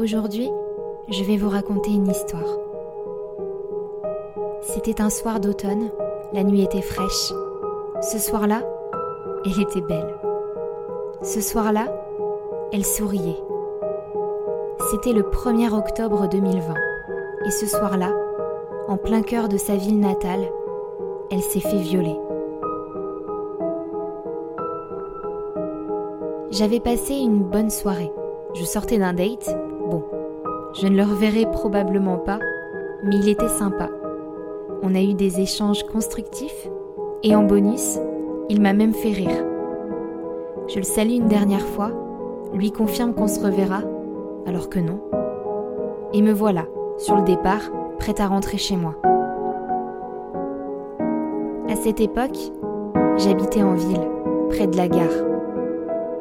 Aujourd'hui, je vais vous raconter une histoire. C'était un soir d'automne, la nuit était fraîche. Ce soir-là, elle était belle. Ce soir-là, elle souriait. C'était le 1er octobre 2020. Et ce soir-là, en plein cœur de sa ville natale, elle s'est fait violer. J'avais passé une bonne soirée. Je sortais d'un date. Bon, je ne le reverrai probablement pas, mais il était sympa. On a eu des échanges constructifs et en bonus, il m'a même fait rire. Je le salue une dernière fois, lui confirme qu'on se reverra, alors que non. Et me voilà, sur le départ, prête à rentrer chez moi. À cette époque, j'habitais en ville, près de la gare.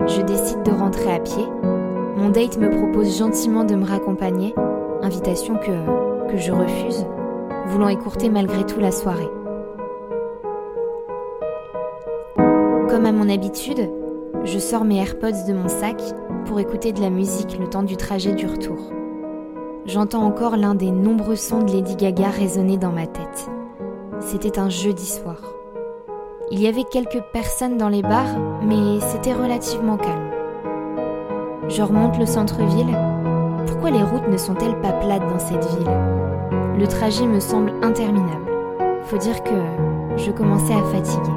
Je décide de rentrer à pied. Mon date me propose gentiment de me raccompagner, invitation que, je refuse, voulant écourter malgré tout la soirée. Comme à mon habitude, je sors mes AirPods de mon sac pour écouter de la musique le temps du trajet du retour. J'entends encore l'un des nombreux sons de Lady Gaga résonner dans ma tête. C'était un jeudi soir. Il y avait quelques personnes dans les bars, mais c'était relativement calme. Je remonte le centre-ville. Pourquoi les routes ne sont-elles pas plates dans cette ville? Le trajet me semble interminable. Faut dire que je commençais à fatiguer.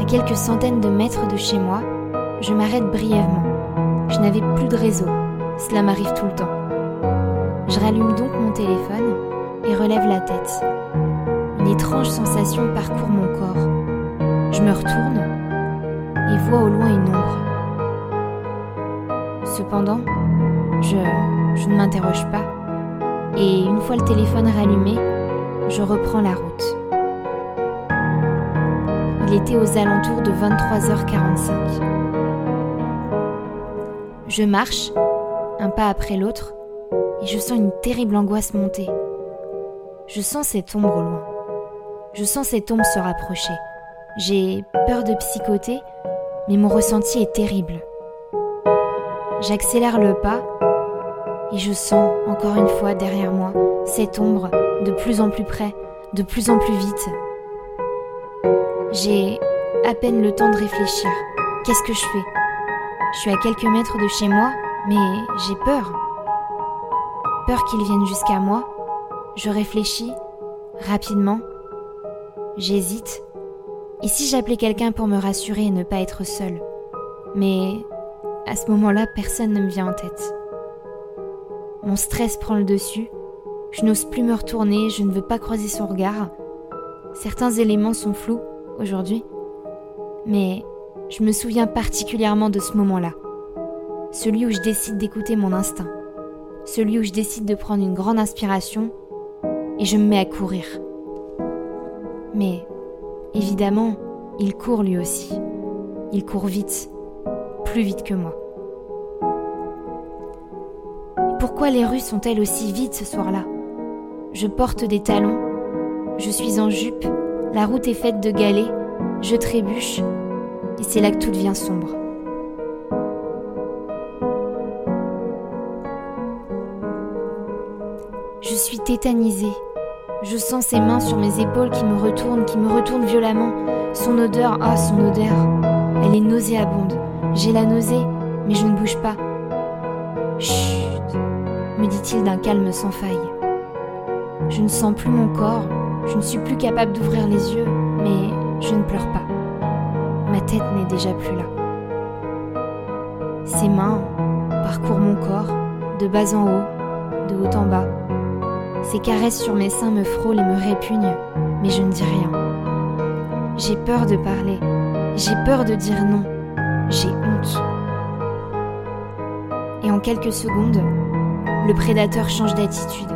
À quelques centaines de mètres de chez moi, je m'arrête brièvement. Je n'avais plus de réseau. Cela m'arrive tout le temps. Je rallume donc mon téléphone et relève la tête. Une étrange sensation parcourt mon corps. Je me retourne et vois au loin une ombre. Cependant, je, je ne m'interroge pas et une fois le téléphone rallumé, je reprends la route. Il était aux alentours de 23h45. Je marche, un pas après l'autre, et je sens une terrible angoisse monter. Je sens cette ombre au loin. Je sens cette ombre se rapprocher. J'ai peur de psychoter, mais mon ressenti est terrible. J'accélère le pas et je sens encore une fois derrière moi cette ombre de plus en plus près, de plus en plus vite. J'ai à peine le temps de réfléchir. Qu'est-ce que je fais? Je suis à quelques mètres de chez moi, mais j'ai peur. Peur qu'il vienne jusqu'à moi. Je réfléchis rapidement. J'hésite. Et si j'appelais quelqu'un pour me rassurer et ne pas être seule Mais à ce moment-là, personne ne me vient en tête. Mon stress prend le dessus. Je n'ose plus me retourner, je ne veux pas croiser son regard. Certains éléments sont flous aujourd'hui, mais je me souviens particulièrement de ce moment-là. Celui où je décide d'écouter mon instinct. Celui où je décide de prendre une grande inspiration et je me mets à courir. Mais évidemment, il court lui aussi. Il court vite, plus vite que moi. Pourquoi les rues sont-elles aussi vides ce soir-là? Je porte des talons, je suis en jupe, la route est faite de galets, je trébuche, et c'est là que tout devient sombre. Je suis tétanisée. Je sens ses mains sur mes épaules qui me retournent, qui me retournent violemment. Son odeur, ah, son odeur. Elle est nauséabonde. J'ai la nausée, mais je ne bouge pas. Chut, me dit-il d'un calme sans faille. Je ne sens plus mon corps, je ne suis plus capable d'ouvrir les yeux, mais je ne pleure pas. Ma tête n'est déjà plus là. Ses mains parcourent mon corps, de bas en haut, de haut en bas. Ses caresses sur mes seins me frôlent et me répugnent, mais je ne dis rien. J'ai peur de parler, j'ai peur de dire non, j'ai honte. Et en quelques secondes, le prédateur change d'attitude.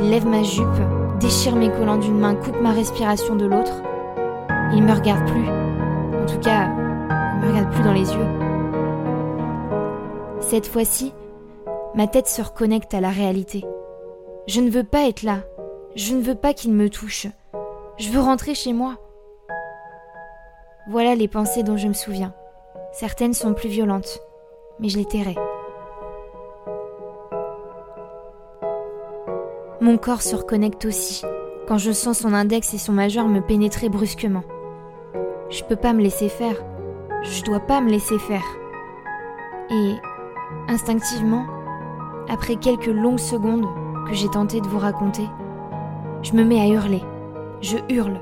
Il lève ma jupe, déchire mes collants d'une main, coupe ma respiration de l'autre. Il me regarde plus. En tout cas, il me regarde plus dans les yeux. Cette fois-ci, ma tête se reconnecte à la réalité. Je ne veux pas être là. Je ne veux pas qu'il me touche. Je veux rentrer chez moi. Voilà les pensées dont je me souviens. Certaines sont plus violentes, mais je les tairai. Mon corps se reconnecte aussi quand je sens son index et son majeur me pénétrer brusquement. Je peux pas me laisser faire. Je dois pas me laisser faire. Et, instinctivement, après quelques longues secondes que j'ai tenté de vous raconter, je me mets à hurler. Je hurle.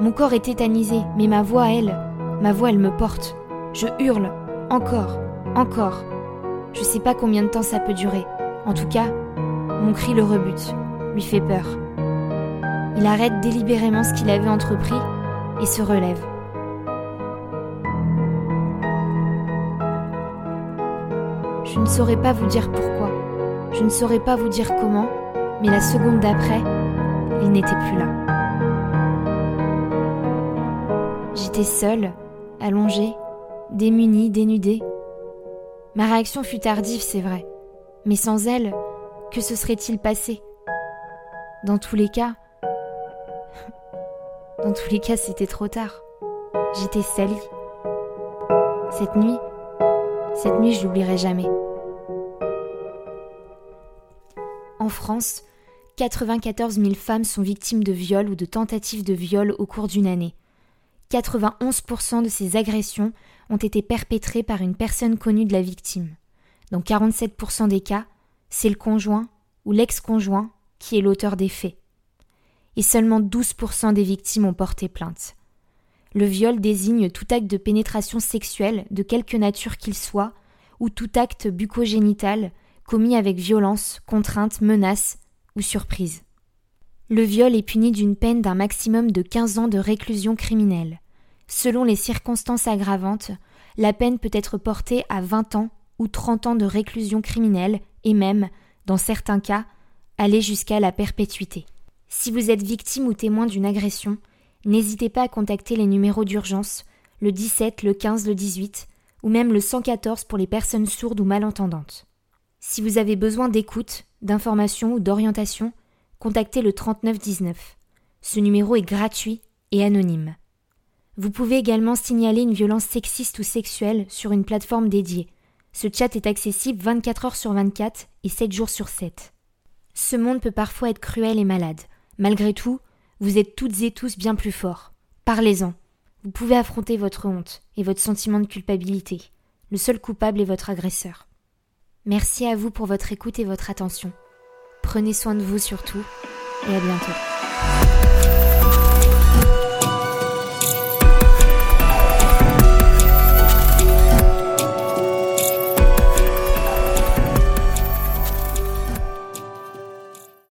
Mon corps est tétanisé, mais ma voix, elle, ma voix, elle me porte. Je hurle. Encore. Encore. Je sais pas combien de temps ça peut durer. En tout cas, mon cri le rebute, lui fait peur. Il arrête délibérément ce qu'il avait entrepris et se relève. Je ne saurais pas vous dire pourquoi, je ne saurais pas vous dire comment, mais la seconde d'après, il n'était plus là. J'étais seule, allongée, démunie, dénudée. Ma réaction fut tardive, c'est vrai, mais sans elle, que se serait-il passé? Dans tous les cas, dans tous les cas, c'était trop tard. J'étais salie. Cette nuit, cette nuit, je l'oublierai jamais. En France, 94 000 femmes sont victimes de viols ou de tentatives de viol au cours d'une année. 91% de ces agressions ont été perpétrées par une personne connue de la victime. Dans 47% des cas, c'est le conjoint ou l'ex-conjoint qui est l'auteur des faits. Et seulement 12% des victimes ont porté plainte. Le viol désigne tout acte de pénétration sexuelle, de quelque nature qu'il soit, ou tout acte bucogénital commis avec violence, contrainte, menace ou surprise. Le viol est puni d'une peine d'un maximum de 15 ans de réclusion criminelle. Selon les circonstances aggravantes, la peine peut être portée à 20 ans ou 30 ans de réclusion criminelle et même, dans certains cas, aller jusqu'à la perpétuité. Si vous êtes victime ou témoin d'une agression, n'hésitez pas à contacter les numéros d'urgence, le 17, le 15, le 18, ou même le 114 pour les personnes sourdes ou malentendantes. Si vous avez besoin d'écoute, d'information ou d'orientation, contactez le 3919. Ce numéro est gratuit et anonyme. Vous pouvez également signaler une violence sexiste ou sexuelle sur une plateforme dédiée. Ce chat est accessible 24 heures sur 24 et 7 jours sur 7. Ce monde peut parfois être cruel et malade. Malgré tout, vous êtes toutes et tous bien plus forts. Parlez-en. Vous pouvez affronter votre honte et votre sentiment de culpabilité. Le seul coupable est votre agresseur. Merci à vous pour votre écoute et votre attention. Prenez soin de vous surtout et à bientôt.